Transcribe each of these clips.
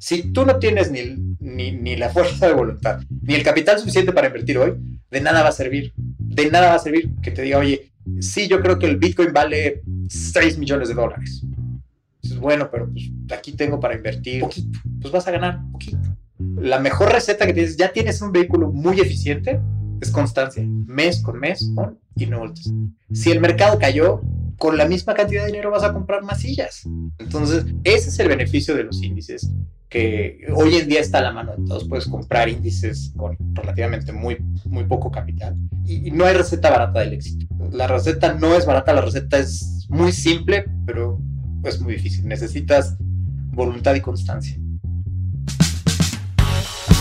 Si tú no tienes ni, ni, la fuerza de voluntad, ni el capital suficiente para invertir hoy, de nada va a servir. De nada va a servir que te diga, oye, sí, yo creo que el Bitcoin vale 6 millones de dólares. Es bueno, pero pues aquí tengo para invertir poquito. Pues vas a ganar poquito. La mejor receta que tienes, ya tienes un vehículo muy eficiente, es constancia. Mes con mes, y no voltes. Si el mercado cayó, con la misma cantidad de dinero vas a comprar más sillas. Entonces, ese es el beneficio de los índices que hoy en día está a la mano de todos. Puedes comprar índices con relativamente muy, muy poco capital. Y, no hay receta barata del éxito. La receta no es barata, la receta es muy simple, pero es muy difícil. Necesitas voluntad y constancia.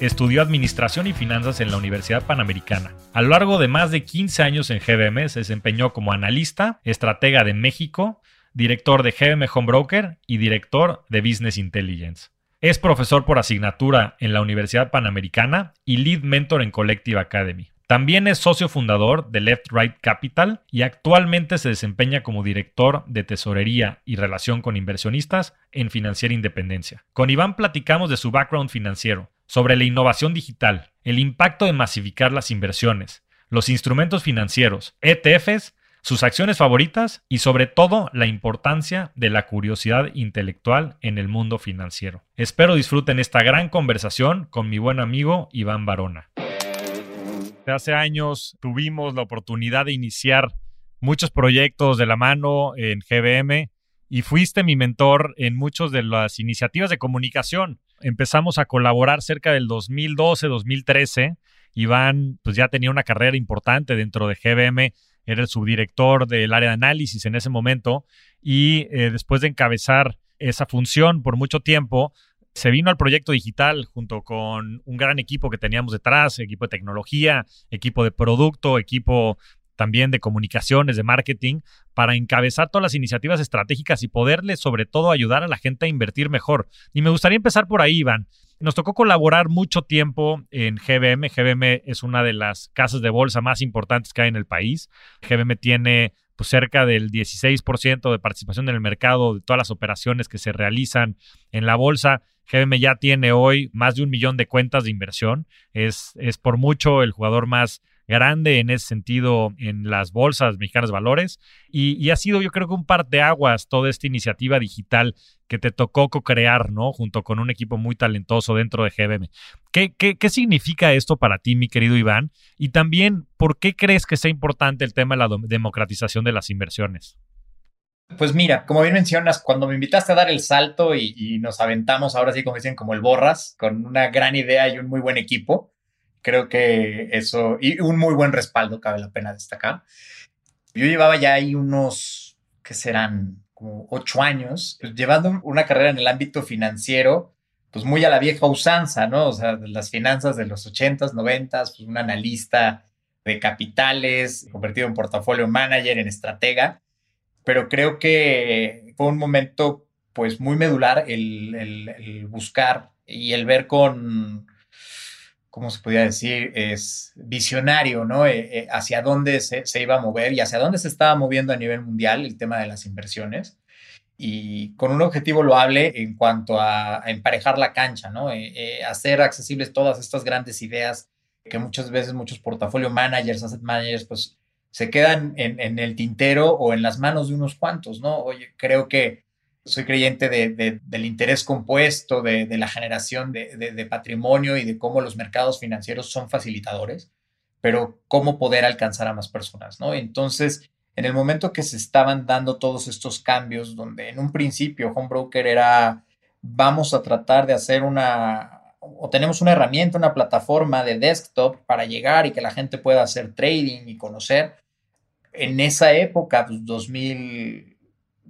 estudió Administración y Finanzas en la Universidad Panamericana. A lo largo de más de 15 años en GBM se desempeñó como analista, estratega de México, director de GBM Home Broker y director de Business Intelligence. Es profesor por asignatura en la Universidad Panamericana y lead mentor en Collective Academy. También es socio fundador de Left Right Capital y actualmente se desempeña como director de tesorería y relación con inversionistas en Financiera Independencia. Con Iván platicamos de su background financiero, sobre la innovación digital, el impacto de masificar las inversiones, los instrumentos financieros, ETFs, sus acciones favoritas y sobre todo la importancia de la curiosidad intelectual en el mundo financiero. Espero disfruten esta gran conversación con mi buen amigo Iván Barona. Hace años tuvimos la oportunidad de iniciar muchos proyectos de la mano en GBM y fuiste mi mentor en muchas de las iniciativas de comunicación. Empezamos a colaborar cerca del 2012, 2013. Iván pues ya tenía una carrera importante dentro de GBM, era el subdirector del área de análisis en ese momento y eh, después de encabezar esa función por mucho tiempo, se vino al proyecto digital junto con un gran equipo que teníamos detrás, equipo de tecnología, equipo de producto, equipo también de comunicaciones, de marketing, para encabezar todas las iniciativas estratégicas y poderle sobre todo ayudar a la gente a invertir mejor. Y me gustaría empezar por ahí, Iván. Nos tocó colaborar mucho tiempo en GBM. GBM es una de las casas de bolsa más importantes que hay en el país. GBM tiene pues, cerca del 16% de participación en el mercado de todas las operaciones que se realizan en la bolsa. GBM ya tiene hoy más de un millón de cuentas de inversión. Es, es por mucho el jugador más grande en ese sentido en las bolsas mexicanas de valores y, ha sido yo creo que un par de aguas toda esta iniciativa digital que te tocó co-crear, ¿no? Junto con un equipo muy talentoso dentro de GBM. ¿Qué, ¿Qué, qué, significa esto para ti, mi querido Iván? Y también, ¿por qué crees que sea importante el tema de la democratización de las inversiones? Pues mira, como bien mencionas, cuando me invitaste a dar el salto y, y, nos aventamos ahora sí, como dicen, como el borras, con una gran idea y un muy buen equipo, Creo que eso, y un muy buen respaldo, cabe la pena destacar. Yo llevaba ya ahí unos, ¿qué serán? Como ocho años, pues, llevando una carrera en el ámbito financiero, pues muy a la vieja usanza, ¿no? O sea, las finanzas de los ochentas, noventas, pues un analista de capitales, convertido en portafolio manager, en estratega, pero creo que fue un momento pues muy medular el, el buscar y el ver con, ¿cómo se podría decir? Es visionario, ¿no? Eh, eh, hacia dónde se, iba a mover y hacia dónde se estaba moviendo a nivel mundial el tema de las inversiones. Y con un objetivo loable en cuanto a, emparejar la cancha, ¿no? Eh, hacer accesibles todas estas grandes ideas que muchas veces muchos portafolio managers, asset managers, pues se quedan en, en, el tintero o en las manos de unos cuantos, ¿no? Oye, creo que soy creyente del interés compuesto, de, la generación de, patrimonio y de cómo los mercados financieros son facilitadores, pero cómo poder alcanzar a más personas, ¿no? Entonces, en el momento que se estaban dando todos estos cambios, donde en un principio Home Broker era, vamos a tratar de hacer una, o tenemos una herramienta, una plataforma de desktop para llegar y que la gente pueda hacer trading y conocer. En esa época, pues 2000,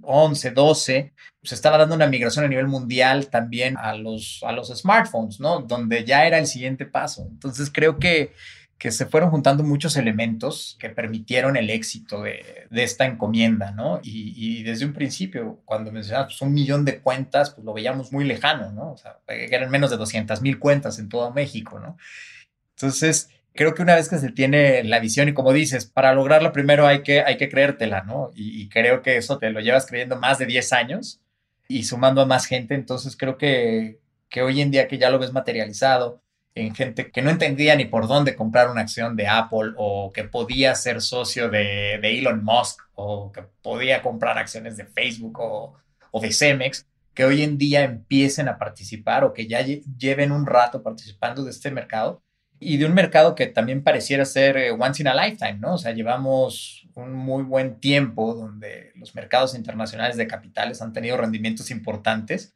11, 12, se estaba dando una migración a nivel mundial también a los, a los smartphones, ¿no? Donde ya era el siguiente paso. Entonces creo que, que se fueron juntando muchos elementos que permitieron el éxito de, de esta encomienda, ¿no? Y, desde un principio, cuando mencionabas pues, un millón de cuentas, pues lo veíamos muy lejano, ¿no? O sea, eran menos de 200 mil cuentas en todo México, ¿no? Entonces, creo que una vez que se tiene la visión y como dices, para lograrlo primero hay que, hay que creértela, ¿no? Y, creo que eso te lo llevas creyendo más de 10 años y sumando a más gente, entonces creo que, que hoy en día que ya lo ves materializado, en gente que no entendía ni por dónde comprar una acción de Apple o que podía ser socio de, Elon Musk o que podía comprar acciones de Facebook o, de Cemex, que hoy en día empiecen a participar o que ya lleven un rato participando de este mercado y de un mercado que también pareciera ser eh, once in a lifetime, ¿no? O sea, llevamos un muy buen tiempo donde los mercados internacionales de capitales han tenido rendimientos importantes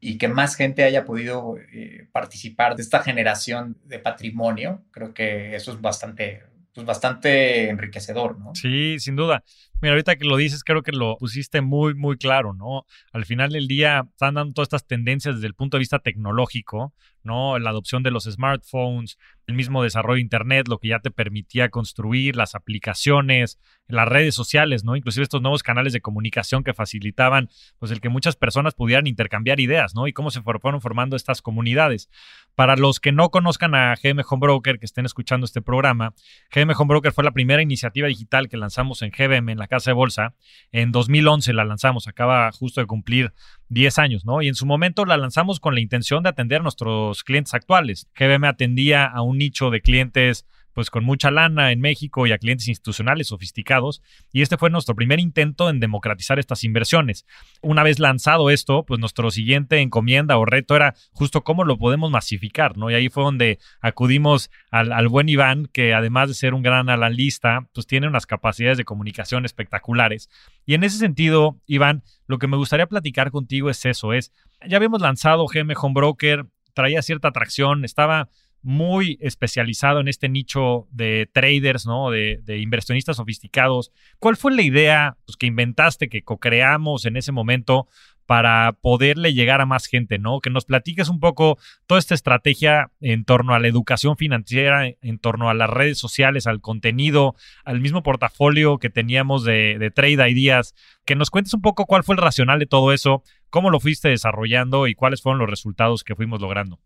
y que más gente haya podido eh, participar de esta generación de patrimonio, creo que eso es bastante, pues bastante enriquecedor, ¿no? Sí, sin duda. Mira, ahorita que lo dices, creo que lo pusiste muy, muy claro, ¿no? Al final del día están dando todas estas tendencias desde el punto de vista tecnológico, ¿no? La adopción de los smartphones, el mismo desarrollo de Internet, lo que ya te permitía construir, las aplicaciones, las redes sociales, ¿no? Inclusive estos nuevos canales de comunicación que facilitaban, pues, el que muchas personas pudieran intercambiar ideas, ¿no? Y cómo se fueron formando estas comunidades. Para los que no conozcan a GM Home Broker, que estén escuchando este programa, GM Home Broker fue la primera iniciativa digital que lanzamos en GBM, en la Casa de Bolsa. En 2011 la lanzamos, acaba justo de cumplir 10 años, ¿no? Y en su momento la lanzamos con la intención de atender a nuestros clientes actuales. GBM atendía a un nicho de clientes pues con mucha lana en México y a clientes institucionales sofisticados. Y este fue nuestro primer intento en democratizar estas inversiones. Una vez lanzado esto, pues nuestro siguiente encomienda o reto era justo cómo lo podemos masificar, ¿no? Y ahí fue donde acudimos al, al buen Iván, que además de ser un gran analista, pues tiene unas capacidades de comunicación espectaculares. Y en ese sentido, Iván, lo que me gustaría platicar contigo es eso, es, ya habíamos lanzado GM Home Broker, traía cierta atracción, estaba muy especializado en este nicho de traders, ¿no? De, inversionistas sofisticados. ¿Cuál fue la idea pues, que inventaste, que co-creamos en ese momento para poderle llegar a más gente, ¿no? Que nos platiques un poco toda esta estrategia en torno a la educación financiera, en torno a las redes sociales, al contenido, al mismo portafolio que teníamos de, de Trade Ideas, que nos cuentes un poco cuál fue el racional de todo eso, cómo lo fuiste desarrollando y cuáles fueron los resultados que fuimos logrando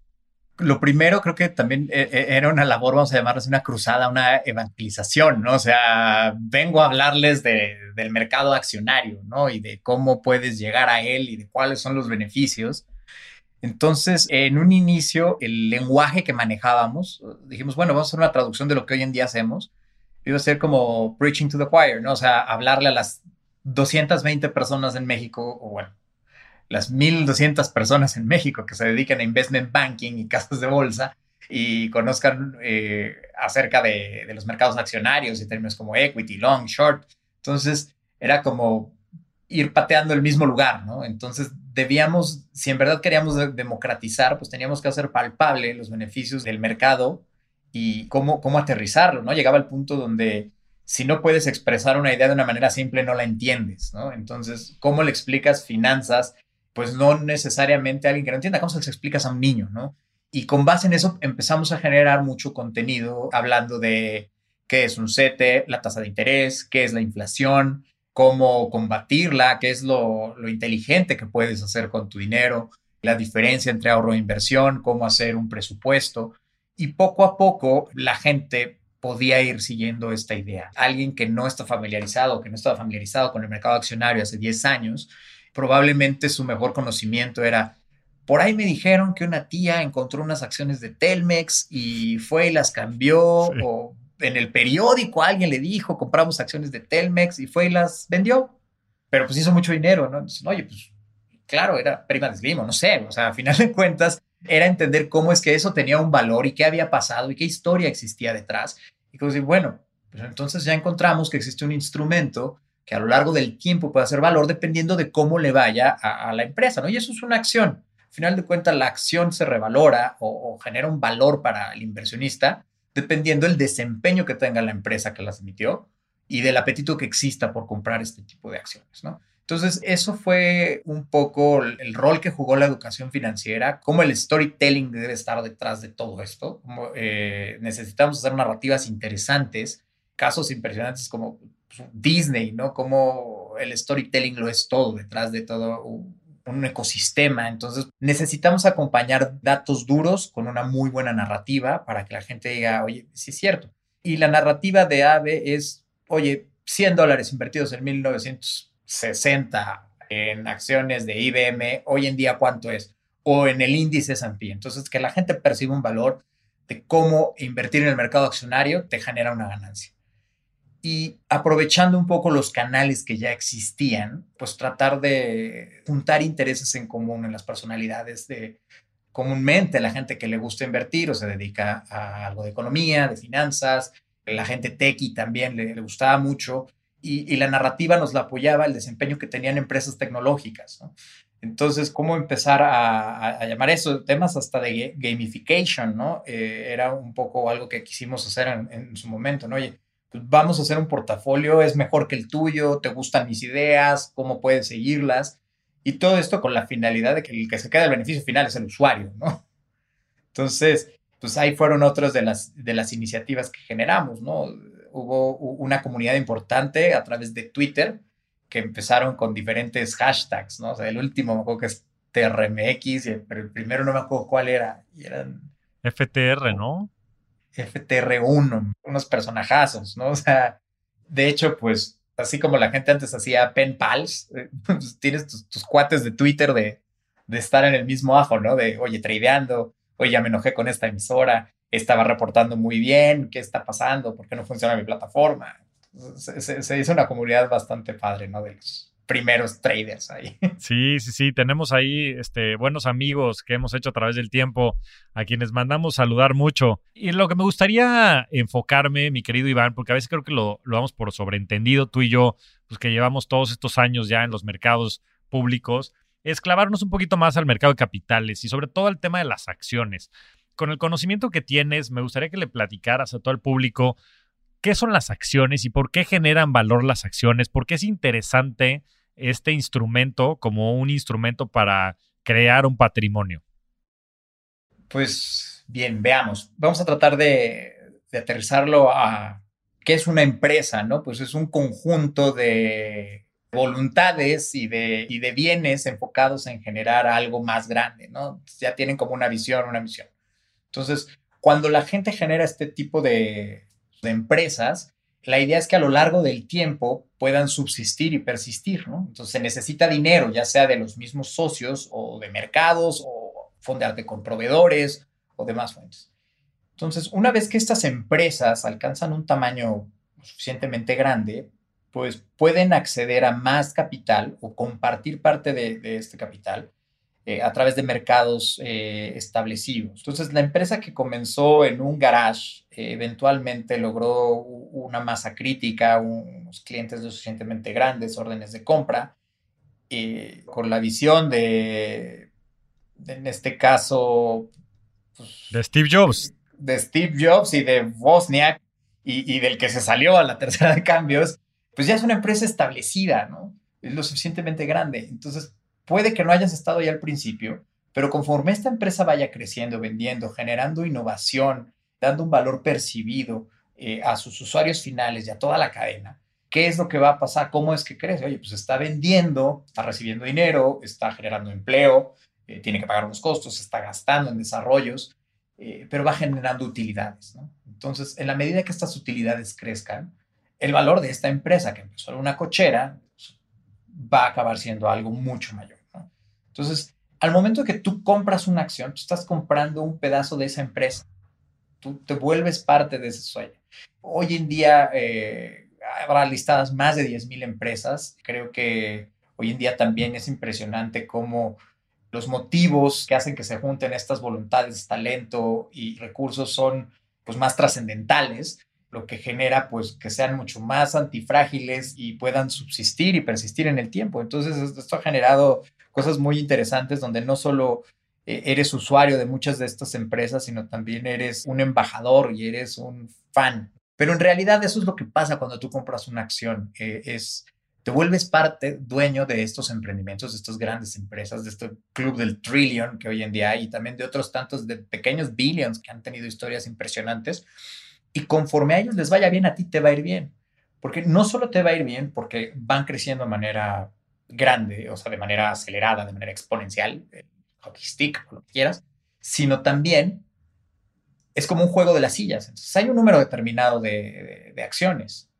lo primero creo que también eh, eh, era una labor, vamos a llamarlo una cruzada, una evangelización, ¿no? O sea, vengo a hablarles del mercado accionario, ¿no? Y de cómo puedes llegar a él y de cuáles son los beneficios. Entonces, en un inicio, el lenguaje que manejábamos, dijimos, bueno, vamos a hacer una traducción de lo que hoy en día hacemos. Iba a ser como preaching to the choir, ¿no? O sea, hablarle a las 220 personas en México, o bueno, las 1.200 personas en México que se dedican a investment banking y casas de bolsa y conozcan eh, acerca de, los mercados accionarios y términos como equity, long, short. Entonces, era como ir pateando el mismo lugar, ¿no? Entonces, debíamos, si en verdad queríamos democratizar, pues teníamos que hacer palpable los beneficios del mercado y cómo, cómo aterrizarlo, ¿no? Llegaba al punto donde si no puedes expresar una idea de una manera simple, no la entiendes, ¿no? Entonces, ¿cómo le explicas finanzas pues no necesariamente alguien que no entienda cómo se les explicas a un niño, ¿no? Y con base en eso empezamos a generar mucho contenido hablando de qué es un CETE, la tasa de interés, qué es la inflación, cómo combatirla, qué es lo, lo inteligente que puedes hacer con tu dinero, la diferencia entre ahorro e inversión, cómo hacer un presupuesto. Y poco a poco la gente podía ir siguiendo esta idea. Alguien que no está familiarizado, que no estaba familiarizado con el mercado accionario hace 10 años, probablemente su mejor conocimiento era, por ahí me dijeron que una tía encontró unas acciones de Telmex y fue y las cambió, o en el periódico alguien le dijo, compramos acciones de Telmex y fue y las vendió, pero pues hizo mucho dinero, ¿no? Oye, pues claro, era prima de Slim, no sé, o sea, a final de cuentas era entender cómo es que eso tenía un valor y qué había pasado y qué historia existía detrás. Y como decir, bueno, pues entonces ya encontramos que existe un instrumento que a lo largo del tiempo puede hacer valor dependiendo de cómo le vaya a, la empresa, ¿no? Y eso es una acción. Al final de cuentas, la acción se revalora o, genera un valor para el inversionista dependiendo del desempeño que tenga la empresa que las emitió y del apetito que exista por comprar este tipo de acciones, ¿no? Entonces, eso fue un poco el rol que jugó la educación financiera, cómo el storytelling debe estar detrás de todo esto. Eh, necesitamos hacer narrativas interesantes, casos impresionantes como Disney, ¿no? Como el storytelling lo es todo, detrás de todo un, ecosistema. Entonces, necesitamos acompañar datos duros con una muy buena narrativa para que la gente diga, oye, sí es cierto. Y la narrativa de AVE es, oye, 100 dólares invertidos en 1900 60 en acciones de IBM, hoy en día cuánto es, o en el índice S&P. Entonces, que la gente perciba un valor de cómo invertir en el mercado accionario te genera una ganancia. Y aprovechando un poco los canales que ya existían, pues tratar de juntar intereses en común en las personalidades de comúnmente la gente que le gusta invertir o se dedica a algo de economía, de finanzas, la gente tequi también le, gustaba mucho y, la narrativa nos la apoyaba el desempeño que tenían empresas tecnológicas. Entonces, ¿cómo empezar a, llamar eso? Temas hasta de gamification, ¿no? Eh, era un poco algo que quisimos hacer en, su momento, ¿no? Oye, vamos a hacer un portafolio, es mejor que el tuyo, te gustan mis ideas, cómo puedes seguirlas. Y todo esto con la finalidad de que el que se quede el beneficio final es el usuario, ¿no? Entonces, pues ahí fueron otras de las, de las iniciativas que generamos, ¿no? hubo una comunidad importante a través de Twitter que empezaron con diferentes hashtags, ¿no? O sea, el último me acuerdo que es TRMX, pero el primero no me acuerdo cuál era. Y eran... FTR, ¿no? FTR1, unos personajazos, ¿no? O sea, de hecho, pues, así como la gente antes hacía pen pals, eh, pues, tienes tus, cuates de Twitter de, de estar en el mismo ajo, ¿no? De, oye, tradeando, oye, ya me enojé con esta emisora, estaba reportando muy bien, qué está pasando, por qué no funciona mi plataforma. Se, hizo una comunidad bastante padre, ¿no? De los primeros traders ahí. Sí, sí, sí, tenemos ahí este, buenos amigos que hemos hecho a través del tiempo, a quienes mandamos saludar mucho. Y lo que me gustaría enfocarme, mi querido Iván, porque a veces creo que lo, lo damos por sobreentendido tú y yo, pues que llevamos todos estos años ya en los mercados públicos, es clavarnos un poquito más al mercado de capitales y sobre todo al tema de las acciones con el conocimiento que tienes, me gustaría que le platicaras a todo el público qué son las acciones y por qué generan valor las acciones, por qué es interesante este instrumento como un instrumento para crear un patrimonio. Pues bien, veamos. Vamos a tratar de, aterrizarlo a qué es una empresa, ¿no? Pues es un conjunto de voluntades y de, y de bienes enfocados en generar algo más grande, ¿no? Ya tienen como una visión, una misión. Entonces, cuando la gente genera este tipo de, empresas, la idea es que a lo largo del tiempo puedan subsistir y persistir, ¿no? Entonces se necesita dinero, ya sea de los mismos socios o de mercados o fondearte con proveedores o demás fuentes. Entonces, una vez que estas empresas alcanzan un tamaño suficientemente grande, pues pueden acceder a más capital o compartir parte de este capital eh, a través de mercados eh, establecidos. Entonces, la empresa que comenzó en un garage eventualmente logró una masa crítica, unos clientes lo suficientemente grandes, órdenes de compra, con la visión de, en este caso, pues, de Steve Jobs. De Steve Jobs y de Wozniak y, y del que se salió a la tercera de cambios, pues ya es una empresa establecida, ¿no? Es lo suficientemente grande. Entonces, Puede que no hayas estado ahí al principio, pero conforme esta empresa vaya creciendo, vendiendo, generando innovación, dando un valor percibido eh, a sus usuarios finales y a toda la cadena, ¿qué es lo que va a pasar? ¿Cómo es que crece? Oye, pues está vendiendo, está recibiendo dinero, está generando empleo, eh, tiene que pagar unos costos, está gastando en desarrollos, eh, pero va generando utilidades. Entonces, en la medida que estas utilidades crezcan, el valor de esta empresa que empezó en una cochera va a acabar siendo algo mucho mayor. Entonces, al momento que tú compras una acción, tú estás comprando un pedazo de esa empresa. Te vuelves parte de ese sueño. Hoy en día eh, habrá listadas más de 10.000 empresas. Creo que Hoy en día también es impresionante cómo los motivos que hacen que se junten estas voluntades, talento y recursos son pues más trascendentales, lo que genera pues que sean mucho más antifrágiles y puedan subsistir y persistir en el tiempo. Entonces esto ha generado cosas muy interesantes donde no solo eres usuario de muchas de estas empresas, sino también eres un embajador y eres un fan. Pero en realidad eso es lo que pasa cuando tú compras una acción. Eh, es te vuelves parte, dueño de estos emprendimientos, de estas grandes empresas, de este club del trillion que hoy en día hay y también de otros tantos de pequeños billions que han tenido historias impresionantes. Y conforme a ellos les vaya bien, a ti te va a ir bien. Porque no solo te va a ir bien porque van creciendo de manera grande, o sea, de manera acelerada, de manera exponencial, hockey stick, lo que quieras, sino también es como un juego de las sillas. Entonces hay un número determinado de, acciones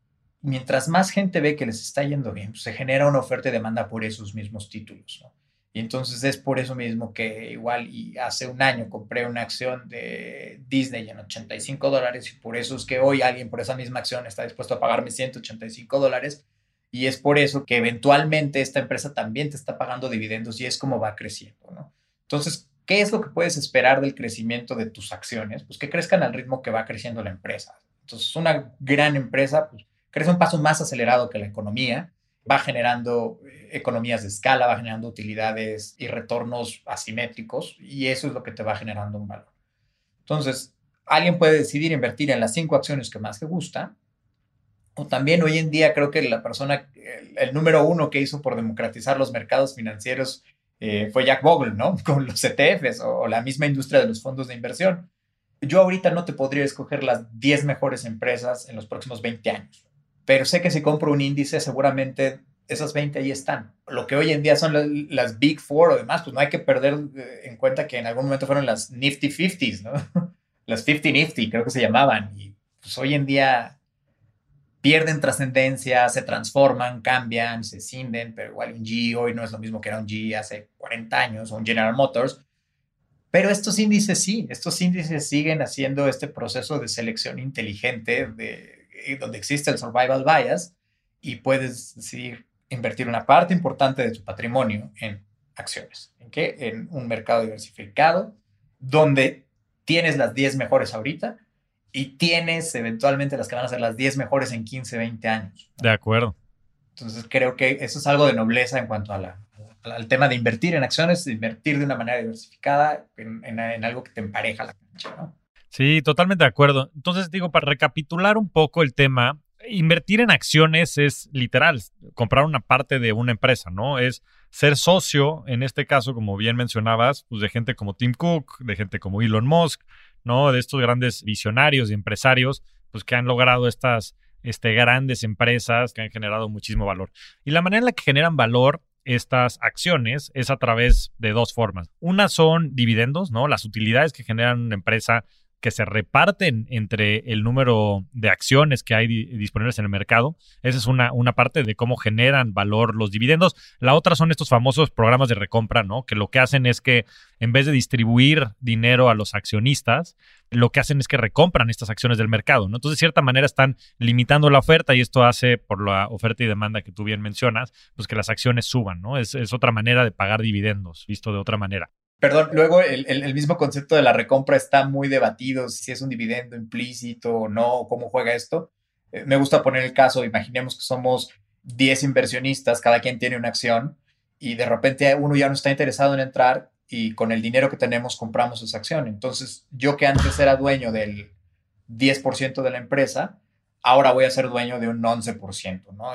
mientras más gente ve que les está yendo bien, pues, se genera una oferta y demanda por esos mismos títulos. Y entonces es por eso mismo que igual hace un año compré una acción de Disney en 85 dólares y por eso es que hoy alguien por esa misma acción está dispuesto a pagarme 185 dólares y es por eso que eventualmente esta empresa también te está pagando dividendos y es como va creciendo, ¿no? Entonces, ¿qué es lo que puedes esperar del crecimiento de tus acciones? Pues que crezcan al ritmo que va creciendo la empresa. Entonces, una gran empresa, pues crece un paso más acelerado que la economía, va generando eh, economías de escala, va generando utilidades y retornos asimétricos y eso es lo que te va generando un valor. Entonces, alguien puede decidir invertir en las cinco acciones que más le gusta o también hoy en día creo que la persona, el, número uno que hizo por democratizar los mercados financieros eh, fue Jack Bogle, ¿no? Con los ETFs o, la misma industria de los fondos de inversión. Yo ahorita no te podría escoger las 10 mejores empresas en los próximos 20 años pero sé que si compro un índice, seguramente esas 20 ahí están. Lo que hoy en día son las, Big Four o demás, pues no hay que perder eh, en cuenta que en algún momento fueron las Nifty 50s, ¿no? Las 50 Nifty, creo que se llamaban. Y pues hoy en día pierden trascendencia, se transforman, cambian, se cinden, pero igual un G hoy no es lo mismo que era un G hace 40 años o un General Motors. Pero estos índices sí, estos índices siguen haciendo este proceso de selección inteligente de donde existe el survival bias y puedes decidir invertir una parte importante de tu patrimonio en acciones. ¿En qué? En un mercado diversificado donde tienes las 10 mejores ahorita y tienes eventualmente las que van a ser las 10 mejores en 15, 20 años. De acuerdo. Entonces creo que eso es algo de nobleza en cuanto a la, al tema de invertir en acciones, de invertir de una manera diversificada en, en algo que te empareja la cancha, ¿no? Sí, totalmente de acuerdo. Entonces, digo, para recapitular un poco el tema, invertir en acciones es literal, comprar una parte de una empresa, ¿no? Es ser socio, en este caso, como bien mencionabas, pues de gente como Tim Cook, de gente como Elon Musk, ¿no? De estos grandes visionarios y empresarios, pues que han logrado estas este, grandes empresas que han generado muchísimo valor. Y la manera en la que generan valor estas acciones es a través de dos formas. Una son dividendos, ¿no? Las utilidades que generan una empresa que se reparten entre el número de acciones que hay disponibles en el mercado. Esa es una, una parte de cómo generan valor los dividendos. La otra son estos famosos programas de recompra, ¿no? Que lo que hacen es que en vez de distribuir dinero a los accionistas, lo que hacen es que recompran estas acciones del mercado. Entonces, de cierta manera están limitando la oferta y esto hace, por la oferta y demanda que tú bien mencionas, pues que las acciones suban, ¿no? Es otra manera de pagar dividendos, visto de otra manera. Perdón, luego el, mismo concepto de la recompra está muy debatido, si es un dividendo implícito o no, cómo juega esto. Eh, me gusta poner el caso, imaginemos que somos 10 inversionistas, cada quien tiene una acción y de repente uno ya no está interesado en entrar y con el dinero que tenemos compramos esa acción. Entonces, yo que antes era dueño del 10% de la empresa, ahora voy a ser dueño de un 11%, ¿no?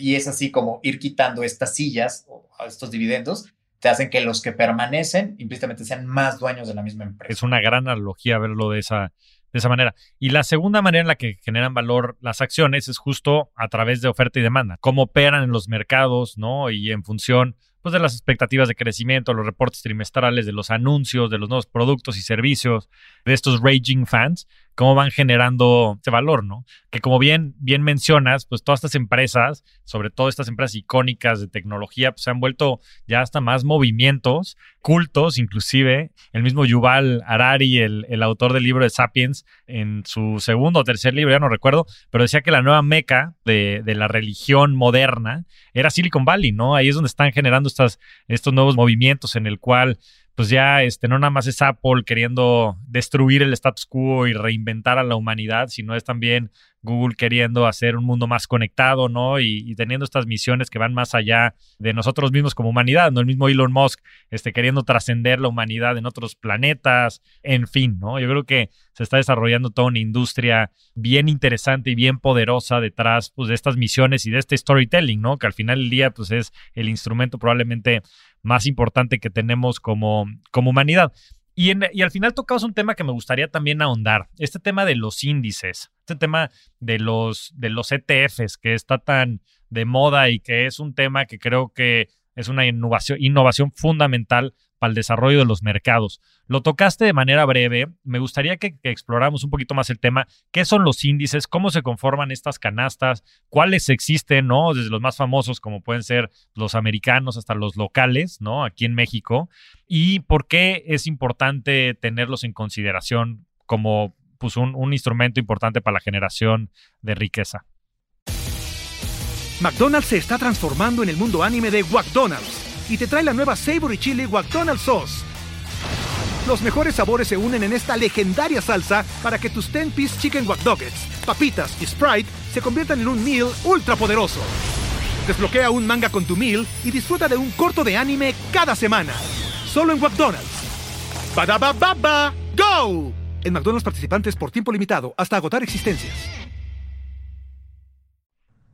Y es así como ir quitando estas sillas o estos dividendos te hacen que los que permanecen implícitamente sean más dueños de la misma empresa. Es una gran analogía verlo de esa, de esa manera. Y la segunda manera en la que generan valor las acciones es justo a través de oferta y demanda, cómo operan en los mercados, ¿no? Y en función pues, de las expectativas de crecimiento, los reportes trimestrales, de los anuncios, de los nuevos productos y servicios, de estos raging fans, cómo van generando este valor, ¿no? Que como bien, bien mencionas, pues todas estas empresas, sobre todo estas empresas icónicas de tecnología, pues se han vuelto ya hasta más movimientos, cultos, inclusive. El mismo Yuval Harari, el, el autor del libro de Sapiens, en su segundo o tercer libro, ya no recuerdo, pero decía que la nueva meca de, de la religión moderna era Silicon Valley, ¿no? Ahí es donde están generando estas, estos nuevos movimientos en el cual pues ya este, no nada más es Apple queriendo destruir el status quo y reinventar a la humanidad, sino es también Google queriendo hacer un mundo más conectado, ¿no? Y, teniendo estas misiones que van más allá de nosotros mismos como humanidad, ¿no? El mismo Elon Musk este, queriendo trascender la humanidad en otros planetas, en fin, ¿no? Yo creo que se está desarrollando toda una industria bien interesante y bien poderosa detrás pues, de estas misiones y de este storytelling, ¿no? Que al final del día pues, es el instrumento probablemente más importante que tenemos como, como humanidad. Y, y, al final tocamos un tema que me gustaría también ahondar, este tema de los índices, este tema de los, de los ETFs que está tan de moda y que es un tema que creo que es una innovación fundamental para el desarrollo de los mercados. Lo tocaste de manera breve. Me gustaría que, exploráramos un poquito más el tema. ¿Qué son los índices? ¿Cómo se conforman estas canastas? ¿Cuáles existen, no? Desde los más famosos, como pueden ser los americanos, hasta los locales, ¿no? Aquí en México. ¿Y por qué es importante tenerlos en consideración como pues, un, un instrumento importante para la generación de riqueza? McDonald's se está transformando en el mundo anime de McDonald's y te trae la nueva Savory Chili McDonald's Sauce. Los mejores sabores se unen en esta legendaria salsa para que tus 10-piece chicken wack papitas y Sprite se conviertan en un meal ultra poderoso. Desbloquea un manga con tu meal y disfruta de un corto de anime cada semana. Solo en McDonald's. baba ¡Go! En McDonald's participantes por tiempo limitado hasta agotar existencias.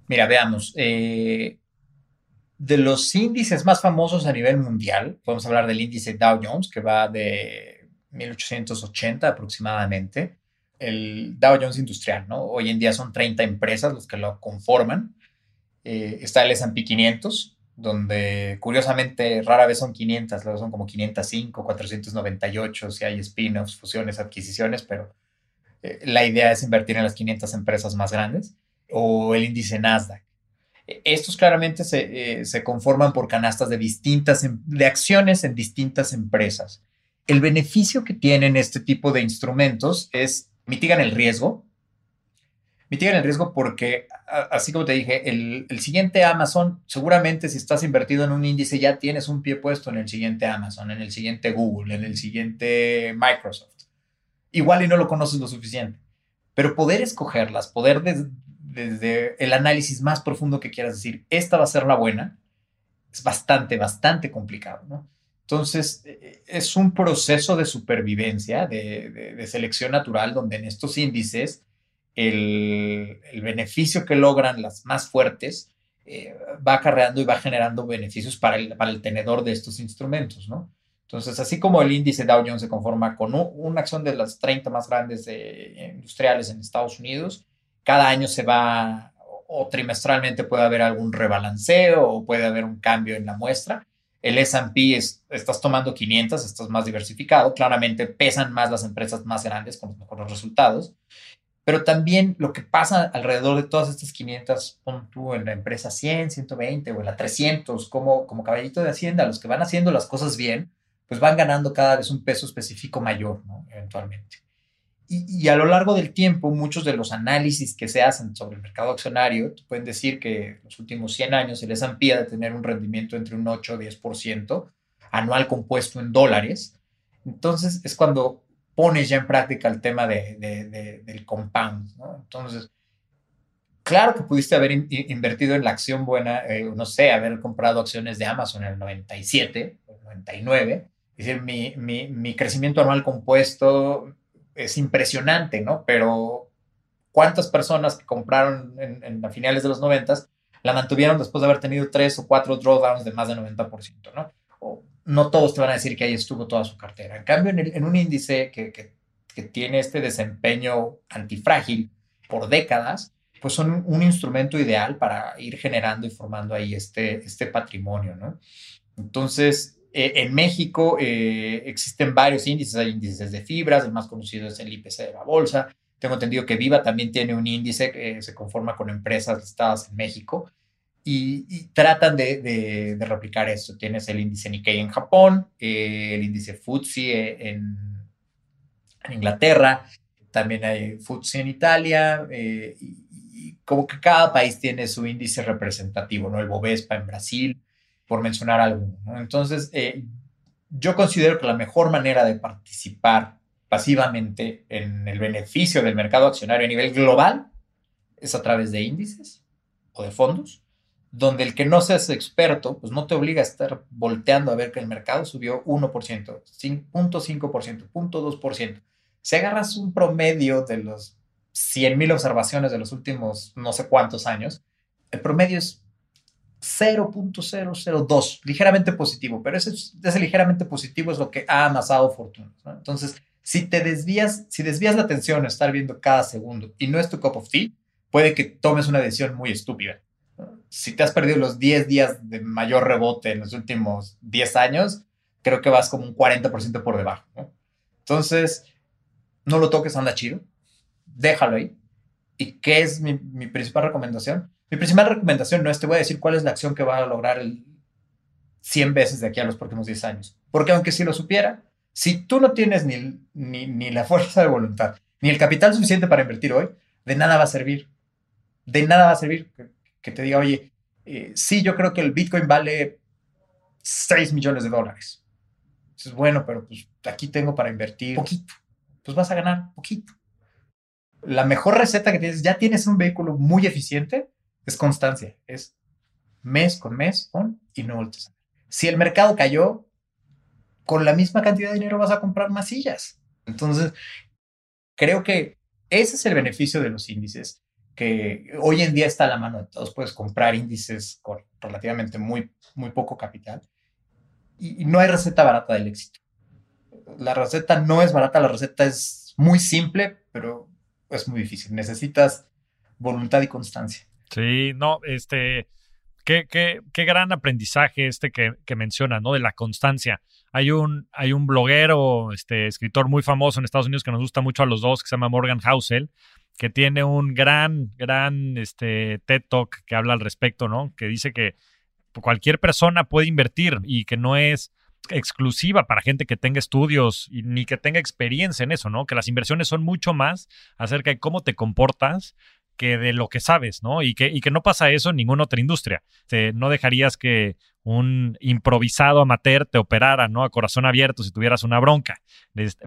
Mira, veamos. Eh, de los índices más famosos a nivel mundial, podemos hablar del índice Dow Jones, que va de 1880 aproximadamente, el Dow Jones Industrial, ¿no? Hoy en día son 30 empresas los que lo conforman. Eh, está el S&P 500, donde curiosamente rara vez son 500, luego son como 505, 498, si hay spin-offs, fusiones, adquisiciones, pero eh, la idea es invertir en las 500 empresas más grandes, o el índice Nasdaq estos claramente eh, se, conforman por canastas de distintas, em, de acciones en distintas empresas. El beneficio que tienen este tipo de instrumentos es mitigan el riesgo. Mitigan el riesgo porque, así como te dije, el, el siguiente Amazon, seguramente si estás invertido en un índice ya tienes un pie puesto en el siguiente Amazon, en el siguiente Google, en el siguiente Microsoft. Igual y no lo conoces lo suficiente. Pero poder escogerlas, poder desde el análisis más profundo que quieras decir, esta va a ser la buena, es bastante, bastante complicado, ¿no? Entonces, eh, es un proceso de supervivencia, de, selección natural, donde en estos índices el, beneficio que logran las más fuertes eh, va acarreando y va generando beneficios para el, para el tenedor de estos instrumentos, ¿no? Entonces, así como el índice Dow Jones se conforma con una acción de las 30 más grandes industriales en Estados Unidos, cada año se va o trimestralmente puede haber algún rebalanceo o puede haber un cambio en la muestra. El S&P es, estás tomando 500, estás más diversificado, claramente pesan más las empresas más grandes con los mejores resultados, pero también lo que pasa alrededor de todas estas 500, pon tú en la empresa 100, 120 o la 300, como, como caballito de Hacienda, los que van haciendo las cosas bien, pues van ganando cada vez un peso específico mayor, ¿no? Eventualmente. Y, a lo largo del tiempo, muchos de los análisis que se hacen sobre el mercado accionario pueden decir que los últimos 100 años el S&P ha de tener un rendimiento entre un 8 y 10% anual compuesto en dólares. Entonces es cuando pones ya en práctica el tema de, del compound. ¿no? Entonces, claro que pudiste haber invertido en la acción buena, eh, no sé, haber comprado acciones de Amazon en el 97, el 99. Es decir, mi, mi, mi crecimiento anual compuesto es impresionante, ¿no? Pero ¿cuántas personas que compraron en, finales de los 90 la mantuvieron después de haber tenido tres o cuatro drawdowns de más del 90%, ¿no? O no todos te van a decir que ahí estuvo toda su cartera. En cambio, en, un índice que, que, que, tiene este desempeño antifrágil por décadas, pues son un instrumento ideal para ir generando y formando ahí este, este patrimonio, ¿no? Entonces, eh, en México eh, existen varios índices, hay índices de fibras, el más conocido es el IPC de la bolsa, Tengo entendido que Viva también tiene un índice que se conforma con empresas listadas en México y, tratan de, replicar esto. Tienes el índice Nikkei en Japón, eh, el índice FTSE en, Inglaterra, también hay FTSE en Italia, eh, y, como que cada país tiene su índice representativo, ¿no? El Bovespa en Brasil, por mencionar alguno. Entonces, eh, yo considero que la mejor manera de participar pasivamente en el beneficio del mercado accionario a nivel global es a través de índices o de fondos donde el que no seas experto, pues no te obliga a estar volteando a ver que el mercado subió 1%, 0.5%, 0.2%. Si agarras un promedio de los 100.000 observaciones de los últimos no sé cuántos años, el promedio es 0.002, ligeramente positivo, pero ese, ese, ligeramente positivo es lo que ha amasado fortuna. Entonces, si te desvías, si desvías la atención a estar viendo cada segundo y no es tu cup of tea, puede que tomes una decisión muy estúpida si te has perdido los 10 días de mayor rebote en los últimos 10 años, creo que vas como un 40% por debajo. Entonces, no lo toques, anda chido, déjalo ahí. ¿Y qué es mi, principal recomendación? Mi principal recomendación no es te voy a decir cuál es la acción que va a lograr el 100 veces de aquí a los próximos 10 años. Porque aunque si lo supiera, si tú no tienes ni, ni, ni la fuerza de voluntad, ni el capital suficiente para invertir hoy, de nada va a servir. De nada va a servir que te diga, oye, eh, sí, yo creo que el Bitcoin vale 6 millones de dólares. Es bueno, pero pues aquí tengo para invertir poquito. Pues vas a ganar poquito. La mejor receta que tienes, ya tienes un vehículo muy eficiente, es constancia. Es mes con mes, con y no vueltes. Si el mercado cayó, con la misma cantidad de dinero vas a comprar más sillas. Entonces, creo que ese es el beneficio de los índices que hoy en día está a la mano de todos. Puedes comprar índices con relativamente muy, muy poco capital. Y, no hay receta barata del éxito. La receta no es barata, la receta es muy simple, pero es muy difícil. Necesitas voluntad y constancia. Sí, no, este, qué, qué, qué gran aprendizaje este que, que menciona, ¿no? De la constancia. Hay un, hay un bloguero, este, escritor muy famoso en Estados Unidos que nos gusta mucho a los dos, que se llama Morgan Housel, que tiene un gran, gran este, TED Talk que habla al respecto, ¿no? Que dice que cualquier persona puede invertir y que no es exclusiva para gente que tenga estudios y ni que tenga experiencia en eso, ¿no? Que las inversiones son mucho más acerca de cómo te comportas que de lo que sabes, ¿no? Y que, y que no pasa eso en ninguna otra industria. no dejarías que un improvisado amateur te operara, ¿no? A corazón abierto si tuvieras una bronca.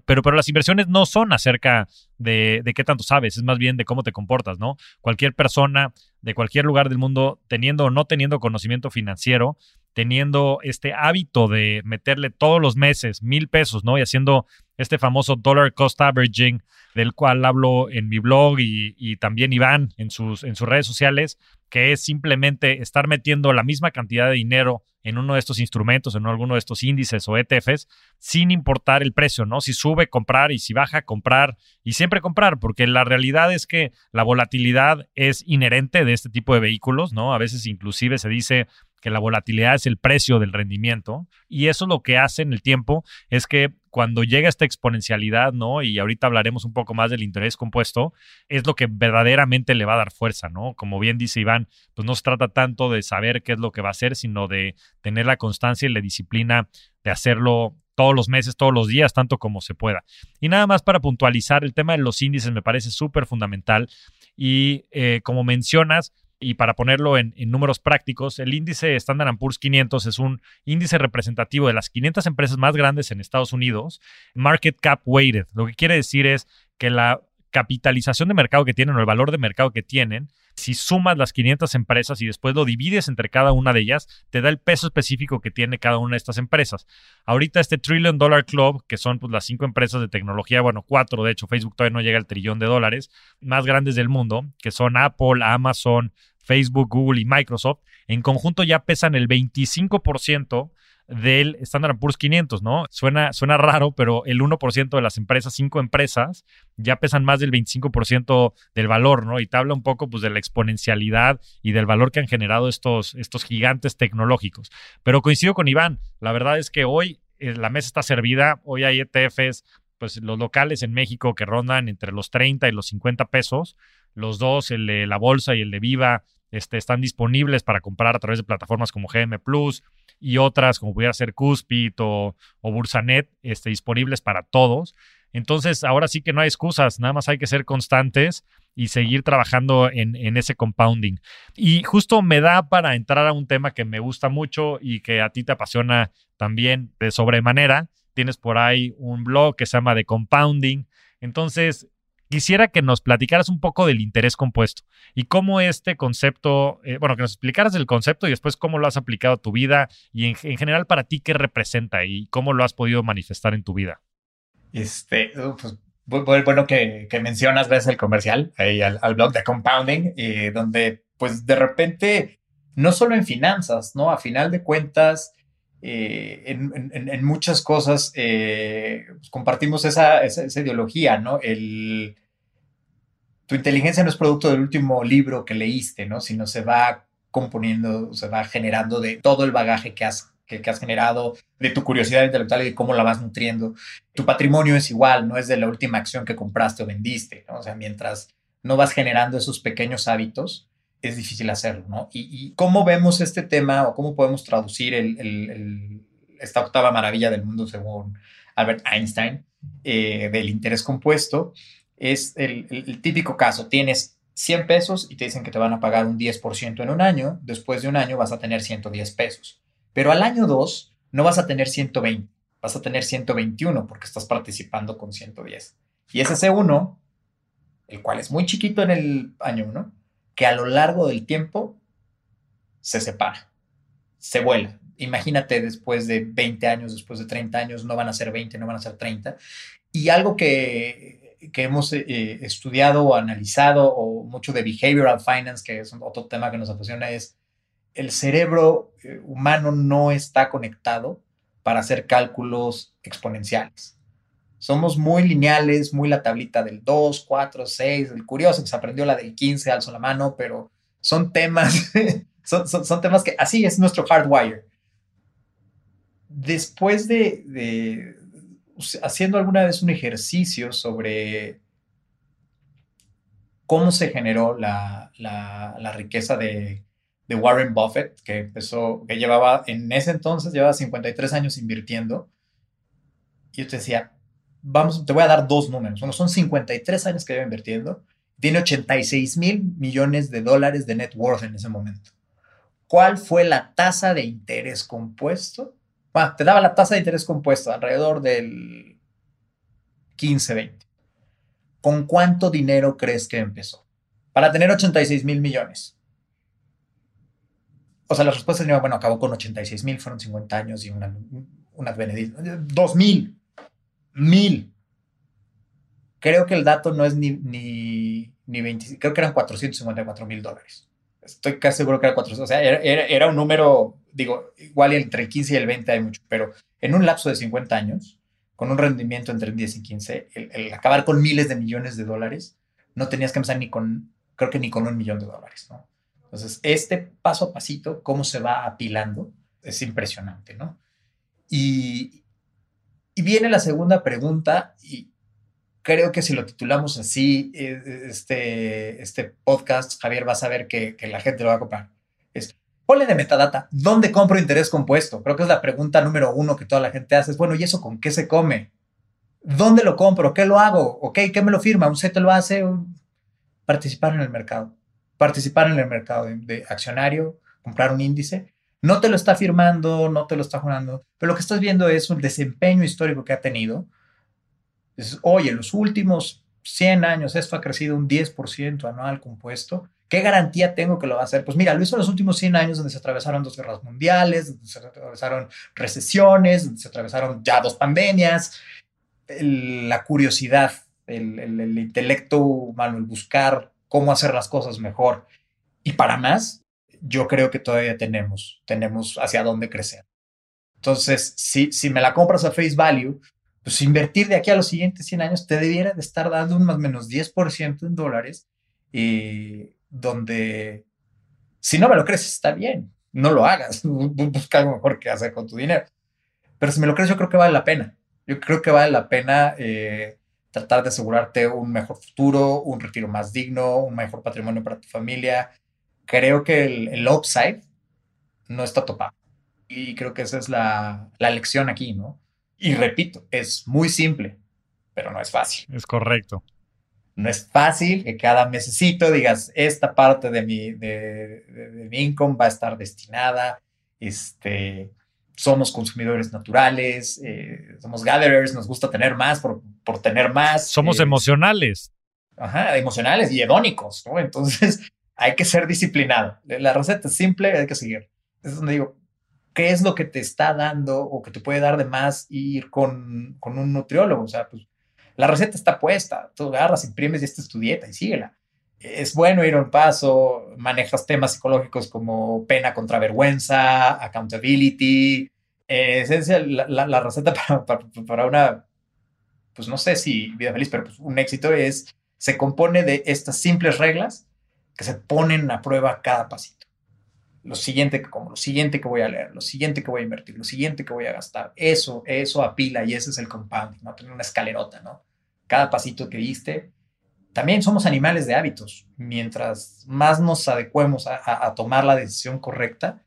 Pero, pero las inversiones no son acerca de, de qué tanto sabes, es más bien de cómo te comportas, ¿no? Cualquier persona de cualquier lugar del mundo, teniendo o no teniendo conocimiento financiero, teniendo este hábito de meterle todos los meses mil pesos, ¿no? Y haciendo este famoso dollar cost averaging, del cual hablo en mi blog y, también Iván en sus, en sus redes sociales, que es simplemente estar metiendo la misma cantidad de dinero en uno de estos instrumentos, en alguno de estos índices o ETFs, sin importar el precio, ¿no? Si sube, comprar y si baja, comprar y siempre comprar, porque la realidad es que la volatilidad es inherente de este tipo de vehículos, ¿no? A veces inclusive se dice que la volatilidad es el precio del rendimiento y eso lo que hace en el tiempo es que cuando llega esta exponencialidad, ¿no? Y ahorita hablaremos un poco más del interés compuesto, es lo que verdaderamente le va a dar fuerza, ¿no? Como bien dice Iván, pues no se trata tanto de saber qué es lo que va a hacer, sino de tener la constancia y la disciplina de hacerlo todos los meses, todos los días, tanto como se pueda. Y nada más para puntualizar, el tema de los índices me parece súper fundamental y eh, como mencionas, y para ponerlo en, números prácticos, el índice Standard Poor's 500 es un índice representativo de las 500 empresas más grandes en Estados Unidos, market cap weighted. Lo que quiere decir es que la capitalización de mercado que tienen o el valor de mercado que tienen, si sumas las 500 empresas y después lo divides entre cada una de ellas, te da el peso específico que tiene cada una de estas empresas. Ahorita este Trillion Dollar Club, que son pues, las cinco empresas de tecnología, bueno, cuatro, de hecho Facebook todavía no llega al trillón de dólares, más grandes del mundo, que son Apple, Amazon, Facebook, Google y Microsoft, en conjunto ya pesan el 25% del Standard Poor's 500, ¿no? Suena, suena raro, pero el 1% de las empresas, cinco empresas, ya pesan más del 25% del valor, ¿no? Y te habla un poco pues, de la exponencialidad y del valor que han generado estos, estos gigantes tecnológicos. Pero coincido con Iván, la verdad es que hoy eh, la mesa está servida, hoy hay ETFs pues los locales en México que rondan entre los 30 y los 50 pesos, los dos, el de la bolsa y el de Viva, este, están disponibles para comprar a través de plataformas como GM Plus y otras como pudiera ser Cuspid o, Bursanet, este, disponibles para todos. Entonces, ahora sí que no hay excusas, nada más hay que ser constantes y seguir trabajando en, en, ese compounding. Y justo me da para entrar a un tema que me gusta mucho y que a ti te apasiona también de sobremanera. Tienes por ahí un blog que se llama The Compounding. Entonces, quisiera que nos platicaras un poco del interés compuesto y cómo este concepto, eh, bueno, que nos explicaras el concepto y después cómo lo has aplicado a tu vida y en, en general para ti qué representa y cómo lo has podido manifestar en tu vida. Este, uh, pues, bueno que, mencionas, ves el comercial ahí al, al blog de Compounding, eh, donde pues de repente, no solo en finanzas, ¿no? A final de cuentas, eh, en, en, muchas cosas eh, pues, compartimos esa, esa, esa, ideología, ¿no? El, tu inteligencia no es producto del último libro que leíste, ¿no? Sino se va componiendo, se va generando de todo el bagaje que has que, que, has generado, de tu curiosidad intelectual y de cómo la vas nutriendo. Tu patrimonio es igual, no es de la última acción que compraste o vendiste, ¿no? O sea, mientras no vas generando esos pequeños hábitos, es difícil hacerlo, ¿no? Y, y cómo vemos este tema o cómo podemos traducir el, el, el, esta octava maravilla del mundo según Albert Einstein eh, del interés compuesto, es el, típico caso, tienes 100 pesos y te dicen que te van a pagar un 10% en un año, después de un año vas a tener 110 pesos. Pero al año 2 no vas a tener 120, vas a tener 121 porque estás participando con 110. Y ese C1, el cual es muy chiquito en el año 1, que a lo largo del tiempo se separa, se vuela. Imagínate después de 20 años, después de 30 años, no van a ser 20, no van a ser 30. Y algo que, que hemos eh, estudiado o analizado, o mucho de behavioral finance, que es otro tema que nos apasiona, es el cerebro eh, humano no está conectado para hacer cálculos exponenciales. Somos muy lineales, muy la tablita del 2, 4, 6, el curioso que se aprendió la del 15, alzo la mano, pero son temas, son, son, son, temas que así es nuestro hardwire. Después de, de, haciendo alguna vez un ejercicio sobre cómo se generó la, la, la riqueza de de Warren Buffett, que empezó, que llevaba, en ese entonces llevaba 53 años invirtiendo. Y yo te decía, vamos, te voy a dar dos números. Bueno, son 53 años que lleva invirtiendo. Tiene 86 mil millones de dólares de net worth en ese momento. ¿Cuál fue la tasa de interés compuesto? Bueno, te daba la tasa de interés compuesto alrededor del 15-20. ¿Con cuánto dinero crees que empezó? Para tener 86 mil millones o sea, la respuesta sería, bueno, acabó con 86 mil, fueron 50 años y una, una Benedict. 2 mil, mil. Creo que el dato no es ni, ni, ni 20, creo que eran 454 mil dólares. Estoy casi seguro que era 400, o sea, era, era, era, un número, digo, igual entre el 15 y el 20 hay mucho, pero en un lapso de 50 años, con un rendimiento entre el 10 y 15, el, el acabar con miles de millones de dólares, no tenías que empezar ni con, creo que ni con un millón de dólares, ¿no? Entonces, este paso a pasito, cómo se va apilando, es impresionante, ¿no? Y, y viene la segunda pregunta, y creo que si lo titulamos así, e, este, este podcast, Javier, vas a ver que, la gente lo va a comprar. Es, ponle de metadata, ¿dónde compro interés compuesto? Creo que es la pregunta número uno que toda la gente hace. Es, bueno, ¿y eso con qué se come? ¿Dónde lo compro? ¿Qué lo hago? ¿Ok? ¿Qué me lo firma? ¿Un te lo hace? Participar en el mercado participar en el mercado de, accionario, comprar un índice. No te lo está firmando, no te lo está jurando, pero lo que estás viendo es un desempeño histórico que ha tenido. Es, oye, en los últimos 100 años esto ha crecido un 10% anual compuesto. ¿Qué garantía tengo que lo va a hacer? Pues mira, lo hizo en los últimos 100 años donde se atravesaron dos guerras mundiales, donde se atravesaron recesiones, donde se atravesaron ya dos pandemias. La curiosidad, el, el, el intelecto humano, el buscar cómo hacer las cosas mejor. Y para más, yo creo que todavía tenemos, tenemos hacia dónde crecer. Entonces, si, si me la compras a face value, pues invertir de aquí a los siguientes 100 años te debiera de estar dando un más o menos 10% en dólares, y donde si no me lo crees está bien, no lo hagas, busca algo mejor que hacer con tu dinero. Pero si me lo crees, yo creo que vale la pena. Yo creo que vale la pena eh, tratar de asegurarte un mejor futuro, un retiro más digno, un mejor patrimonio para tu familia. Creo que el, el upside no está topado. Y creo que esa es la, la lección aquí, ¿no? Y repito, es muy simple, pero no es fácil. Es correcto. No es fácil que cada mesecito digas, esta parte de mi, de, de, mi income va a estar destinada, este, somos consumidores naturales, eh, somos gatherers, nos gusta tener más por, por tener más. Somos eh, emocionales. Ajá, emocionales y hedónicos, ¿no? Entonces hay que ser disciplinado. La receta es simple, hay que seguir. Es donde digo, ¿qué es lo que te está dando o que te puede dar de más ir con, con un nutriólogo? O sea, pues la receta está puesta, tú agarras, imprimes y esta es tu dieta y síguela. Es bueno ir a un paso, manejas temas psicológicos como pena contra vergüenza, accountability. En esencia, la, la, receta para, para, una, pues no sé si vida feliz, pero pues un éxito es, se compone de estas simples reglas que se ponen a prueba cada pasito. Lo siguiente que como, lo siguiente que voy a leer, lo siguiente que voy a invertir, lo siguiente que voy a gastar. Eso, eso apila y ese es el compounding, ¿no? Tener una escalerota, ¿no? cada pasito que diste. También somos animales de hábitos. Mientras más nos adecuemos a, tomar la decisión correcta,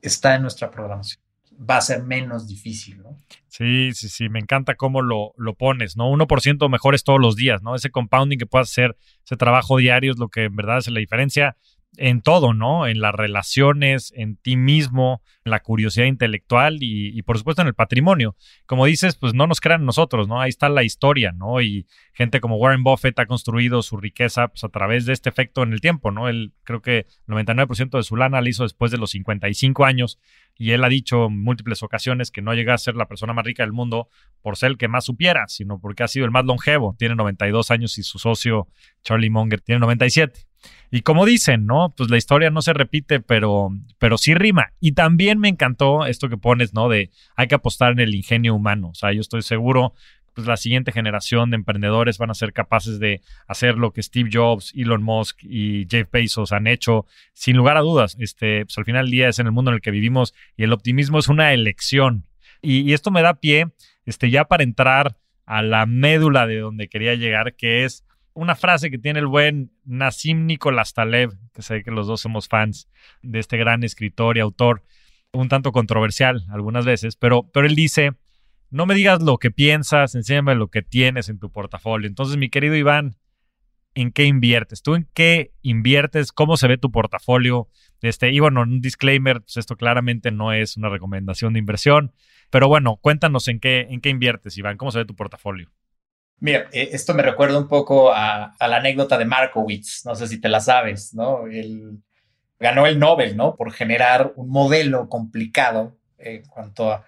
está en nuestra programación. Va a ser menos difícil, ¿no? Sí, sí, sí, me encanta cómo lo, lo pones, ¿no? 1% mejores todos los días, ¿no? Ese compounding que puedas hacer, ese trabajo diario es lo que en verdad hace la diferencia en todo, ¿no? En las relaciones, en ti mismo, en la curiosidad intelectual y, por supuesto en el patrimonio. Como dices, pues no nos crean nosotros, ¿no? Ahí está la historia, ¿no? Y gente como Warren Buffett ha construido su riqueza pues, a través de este efecto en el tiempo, ¿no? Él creo que el 99% de su lana la hizo después de los 55 años y él ha dicho en múltiples ocasiones que no llega a ser la persona más rica del mundo por ser el que más supiera, sino porque ha sido el más longevo. Tiene 92 años y su socio Charlie Munger tiene 97. Y como dicen, ¿no? Pues la historia no se repite, pero, pero sí rima. Y también me encantó esto que pones, ¿no? De hay que apostar en el ingenio humano. O sea, yo estoy seguro pues la siguiente generación de emprendedores van a ser capaces de hacer lo que Steve Jobs, Elon Musk y Jeff Bezos han hecho, sin lugar a dudas. Este, pues al final del día es en el mundo en el que vivimos y el optimismo es una elección. Y, y esto me da pie, este, ya para entrar a la médula de donde quería llegar, que es una frase que tiene el buen Nassim Nicolás Taleb, que sé que los dos somos fans de este gran escritor y autor, un tanto controversial algunas veces, pero, pero él dice, no me digas lo que piensas, enséñame lo que tienes en tu portafolio. Entonces, mi querido Iván, ¿en qué inviertes? ¿Tú en qué inviertes? ¿Cómo se ve tu portafolio? Este, y bueno, un disclaimer, pues esto claramente no es una recomendación de inversión, pero bueno, cuéntanos en qué, en qué inviertes, Iván, ¿cómo se ve tu portafolio? Mira, eh, esto me recuerda un poco a, la anécdota de Markowitz, no sé si te la sabes, ¿no? Él ganó el Nobel, ¿no? Por generar un modelo complicado en cuanto a,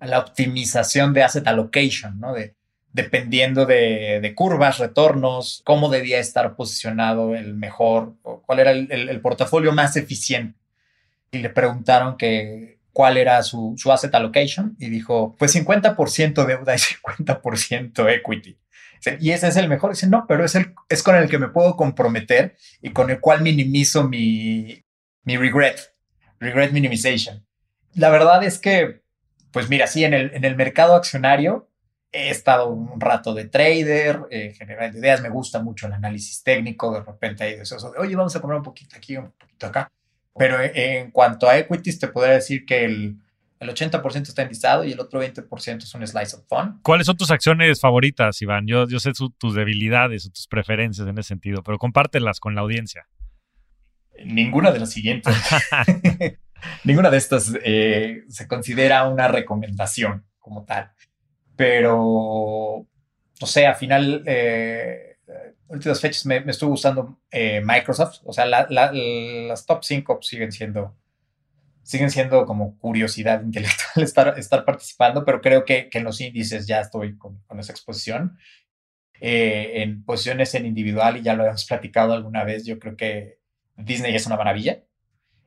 la optimización de asset allocation, ¿no? De, dependiendo de, curvas, retornos, cómo debía estar posicionado el mejor, cuál era el, portafolio más eficiente. Y le preguntaron que cuál era su asset allocation y dijo, pues 50% deuda y 50% equity. Y ese es el mejor. Dice, no, pero es, el, es con el que me puedo comprometer y con el cual minimizo mi, mi regret, regret minimization. La verdad es que, pues mira, sí, en el, en el mercado accionario he estado un rato de trader, eh, generando ideas, me gusta mucho el análisis técnico, de repente hay eso de, oye, vamos a comprar un poquito aquí, un poquito acá. Pero en cuanto a equities, te podría decir que el, el 80% está enlistado y el otro 20% es un slice of fun. ¿Cuáles son tus acciones favoritas, Iván? Yo, yo sé tus debilidades o tus preferencias en ese sentido, pero compártelas con la audiencia. Ninguna de las siguientes. Ninguna de estas eh, se considera una recomendación como tal. Pero, no sé, a final, eh, últimas fechas me, me estuvo gustando eh, Microsoft. O sea, las top 5 siguen siendo siguen siendo como curiosidad intelectual estar, estar participando, pero creo que, en los índices ya estoy con, con esa exposición. Eh, en posiciones en individual, y ya lo hemos platicado alguna vez, yo creo que Disney es una maravilla.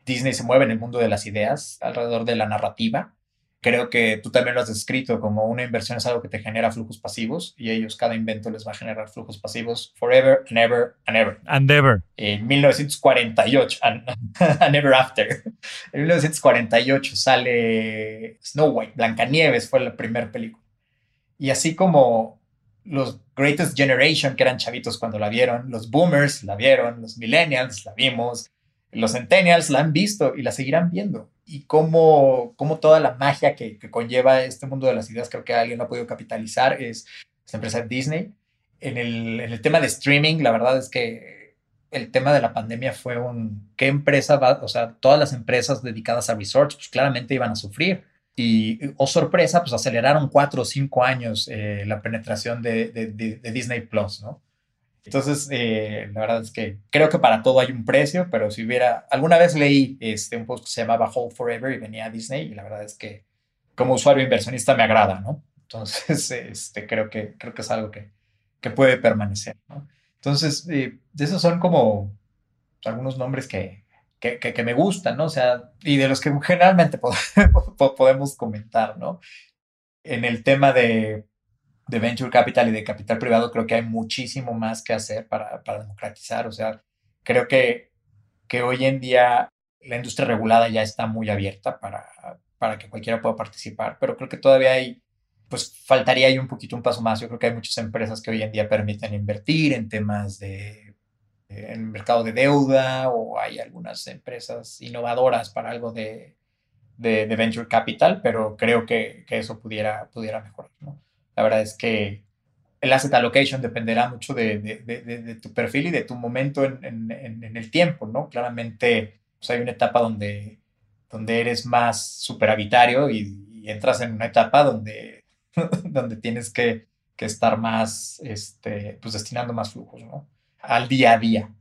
Disney se mueve en el mundo de las ideas, alrededor de la narrativa, Creo que tú también lo has descrito como una inversión es algo que te genera flujos pasivos y ellos, cada invento les va a generar flujos pasivos forever and ever and ever. And ever. En 1948, and, ever after. En 1948 sale Snow White, Blancanieves fue la primera película. Y así como los Greatest Generation, que eran chavitos cuando la vieron, los Boomers la vieron, los Millennials la vimos, los Centennials la han visto y la seguirán viendo. Y cómo, cómo toda la magia que, conlleva este mundo de las ideas, creo que alguien lo ha podido capitalizar, es la empresa Disney. En el, el tema de streaming, la verdad es que el tema de la pandemia fue un, ¿qué empresa va? O sea, todas las empresas dedicadas a resorts, pues claramente iban a sufrir y, oh sorpresa, pues aceleraron cuatro o cinco años eh, la penetración de, de, Disney Plus, ¿no? Entonces, eh, la verdad es que creo que para todo hay un precio, pero si hubiera, alguna vez leí este, un post que se llamaba Hold Forever y venía a Disney y la verdad es que como usuario inversionista me agrada, ¿no? Entonces, este, creo, que, creo que es algo que, que puede permanecer, ¿no? Entonces, eh, esos son como algunos nombres que, que, me gustan, ¿no? O sea, y de los que generalmente podemos comentar, ¿no? En el tema de, de, venture capital y de capital privado, creo que hay muchísimo más que hacer para, para democratizar. O sea, creo que, que hoy en día la industria regulada ya está muy abierta para, para que cualquiera pueda participar, pero creo que todavía hay, pues faltaría ahí un poquito un paso más. Yo creo que hay muchas empresas que hoy en día permiten invertir en temas de en mercado de deuda o hay algunas empresas innovadoras para algo de, de, venture capital, pero creo que, que, eso pudiera, pudiera mejorar. ¿no? La verdad es que el asset allocation dependerá mucho de, de tu perfil y de tu momento en, en, el tiempo, ¿no? Claramente pues hay una etapa donde, donde eres más superhabitario y, y entras en una etapa donde, donde tienes que, que estar más, este, pues destinando más flujos, ¿no? al día a día.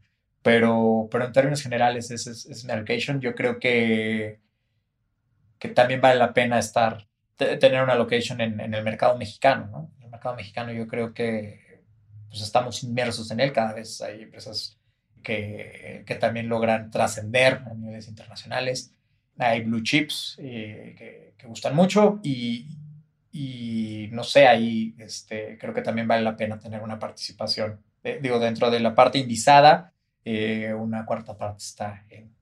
Pero, pero en términos generales es, es, una allocation. Yo creo que, que también vale la pena estar, tener una allocation en, en, el mercado mexicano. ¿no? El mercado mexicano yo creo que pues estamos inmersos en él. Cada vez hay empresas que, que también logran trascender a niveles internacionales. Hay blue chips eh, que, que, gustan mucho y, y no sé, ahí este, creo que también vale la pena tener una participación eh, digo, dentro de la parte indizada, eh, una cuarta parte está en,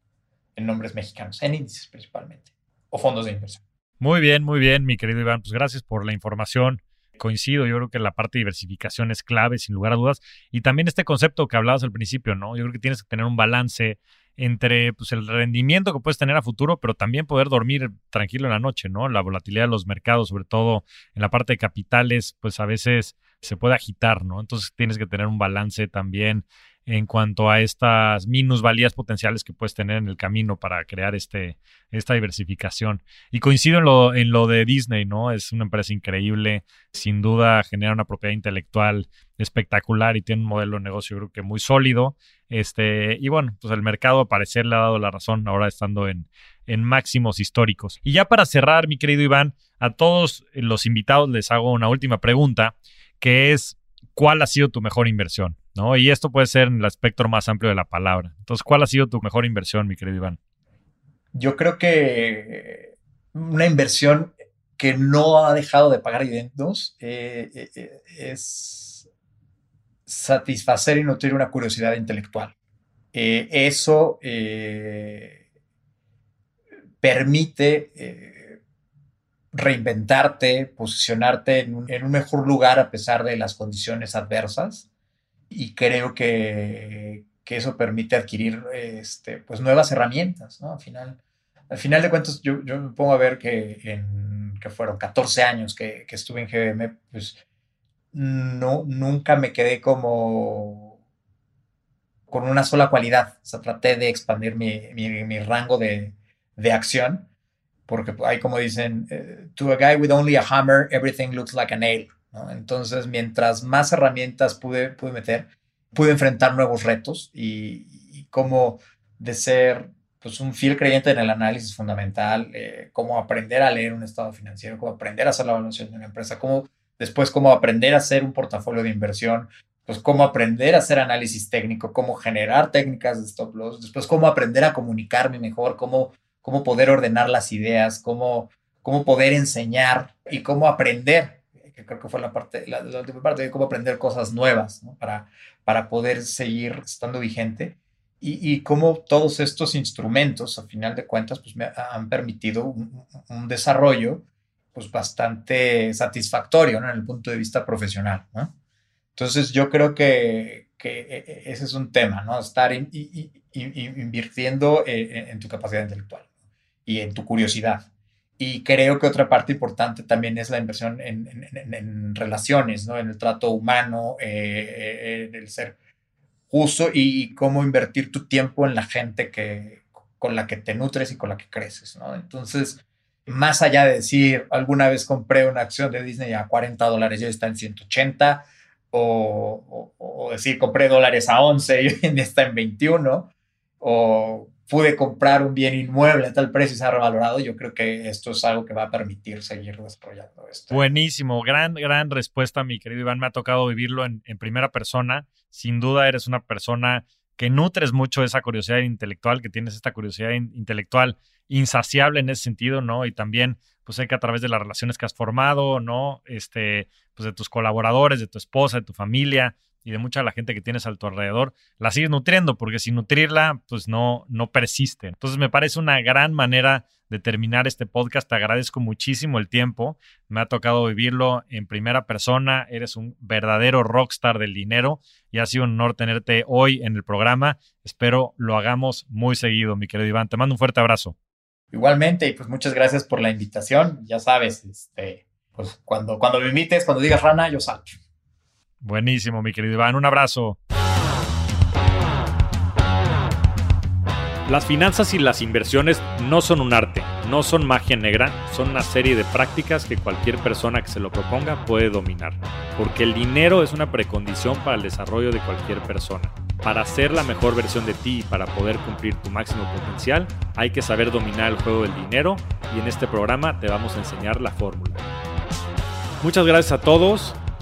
en, nombres mexicanos, en índices principalmente, o fondos de inversión. Muy bien, muy bien, mi querido Iván. Pues gracias por la información. Coincido, yo creo que la parte de diversificación es clave, sin lugar a dudas. Y también este concepto que hablabas al principio, ¿no? Yo creo que tienes que tener un balance entre pues, el rendimiento que puedes tener a futuro, pero también poder dormir tranquilo en la noche, ¿no? La volatilidad de los mercados, sobre todo en la parte de capitales, pues a veces se puede agitar, ¿no? Entonces tienes que tener un balance también en cuanto a estas minusvalías potenciales que puedes tener en el camino para crear este, esta diversificación. Y coincido en lo, en lo de Disney, ¿no? Es una empresa increíble, sin duda genera una propiedad intelectual espectacular y tiene un modelo de negocio creo que muy sólido. Este, y bueno, pues el mercado a parecer le ha dado la razón ahora estando en, en máximos históricos. Y ya para cerrar, mi querido Iván, a todos los invitados les hago una última pregunta que es cuál ha sido tu mejor inversión, ¿no? Y esto puede ser en el espectro más amplio de la palabra. Entonces, ¿cuál ha sido tu mejor inversión, mi querido Iván? Yo creo que una inversión que no ha dejado de pagar dividendos eh, eh, eh, es satisfacer y nutrir una curiosidad intelectual. eso permite reinventarte, posicionarte en un, mejor lugar a pesar de las condiciones adversas. Y creo que, que eso permite adquirir este, pues nuevas herramientas, ¿no? Al final, al final de cuentas, yo, yo me pongo a ver que, en, que fueron 14 años que, que estuve en GBM, pues no, nunca me quedé como con una sola cualidad. O traté de expandir mi, mi, mi rango de, de acción porque hay como dicen, eh, to a guy with only a hammer, everything looks like a nail. Entonces, mientras más herramientas pude, pude meter, pude enfrentar nuevos retos y, como de ser pues, un fiel creyente en el análisis fundamental, eh, cómo aprender a leer un estado financiero, cómo aprender a hacer la evaluación de una empresa, cómo después cómo aprender a hacer un portafolio de inversión, pues cómo aprender a hacer análisis técnico, cómo generar técnicas de stop loss, después cómo aprender a comunicarme mejor, cómo cómo poder ordenar las ideas, cómo, cómo poder enseñar y cómo aprender, que creo que fue la, parte, la, última parte de cómo aprender cosas nuevas para, para poder seguir estando vigente. Y, y, cómo todos estos instrumentos, a final de cuentas, pues me han permitido un, desarrollo pues bastante satisfactorio ¿no? en el punto de vista profesional. ¿no? Entonces yo creo que, que e, e, ese es un tema, ¿no? Estar invirtiendo eh, en, tu capacidad intelectual y en tu curiosidad. Y creo que otra parte importante también es la inversión en, en, relaciones, ¿no? En el trato humano, eh, en el ser justo y cómo invertir tu tiempo en la gente que, con la que te nutres y con la que creces, ¿no? Entonces, más allá de decir, alguna vez compré una acción de Disney a 40 dólares y hoy está en 180, o, o, decir, compré dólares a 11 y hoy en está en 21, o pude comprar un bien inmueble a tal precio y se ha revalorado, yo creo que esto es algo que va a permitir seguir desarrollando esto. Buenísimo, gran, gran respuesta, mi querido Iván. Me ha tocado vivirlo en, primera persona. Sin duda eres una persona que nutres mucho esa curiosidad intelectual, que tienes esta curiosidad intelectual insaciable en ese sentido, ¿no? Y también, pues sé que a través de las relaciones que has formado, ¿no? Este, pues de tus colaboradores, de tu esposa, de tu familia y de mucha de la gente que tienes a tu alrededor, la sigues nutriendo, porque sin nutrirla, pues no, no persiste. Entonces me parece una gran manera de terminar este podcast. Te agradezco muchísimo el tiempo. Me ha tocado vivirlo en primera persona. Eres un verdadero rockstar del dinero y ha sido un honor tenerte hoy en el programa. Espero lo hagamos muy seguido, mi querido Iván. Te mando un fuerte abrazo. Igualmente, y pues muchas gracias por la invitación. Ya sabes, este, pues cuando, cuando me invites, cuando digas rana, yo salgo. Buenísimo, mi querido Iván. Un abrazo. Las finanzas y las inversiones no son un arte, no son magia negra, son una serie de prácticas que cualquier persona que se lo proponga puede dominar, porque el dinero es una precondición para el desarrollo de cualquier persona. Para ser la mejor versión de ti y para poder cumplir tu máximo potencial, hay que saber dominar el juego del dinero y en este programa te vamos a enseñar la fórmula. Muchas gracias a todos,